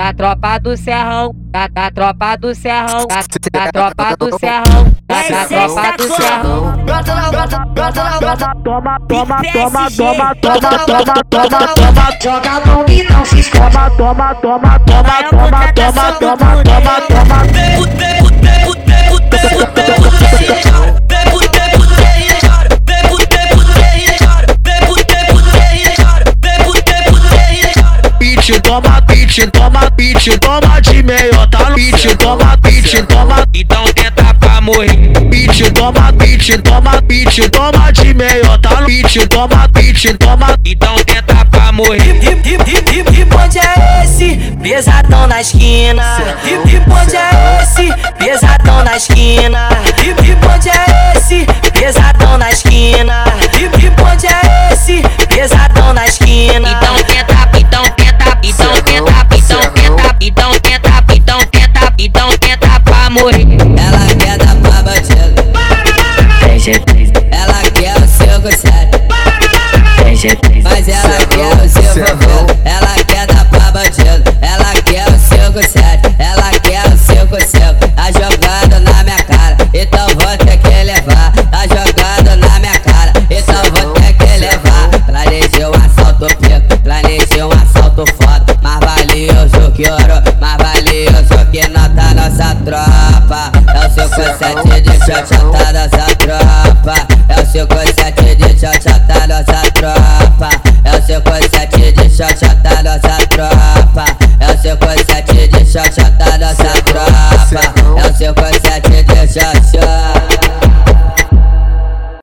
da tropa do serrão, da, da tropa do serrão, da, da tropa do serrão, da, da tropa do serrão. Brota na brota, brota na brota. Toma, toma, toma, toma, toma, toma, toma, toma. Joga no e não se esconde. Toma, toma, toma, toma, toma, toma, toma, toma, toma. Toma, pitch, toma, pitch, toma de meiota. Pitch, toma, pitch, toma, Então tenta pra morrer. pitch, toma, pitch, toma, pitch, toma de meiota. Pitch, toma, pitch, toma. Então tenta pra morrer. Que bonde é esse? Pesadão na esquina. Que bonde é esse? Pesadão na esquina. Que bonde é esse? Pesadão na esquina. Que bonde é esse? Pesadão na esquina. Ela quer dar pra bandido. Ela quer o seu gostado. Mas ela quer o seu favor. Sete de chochotada a tropa. É o seu conceito de chochotada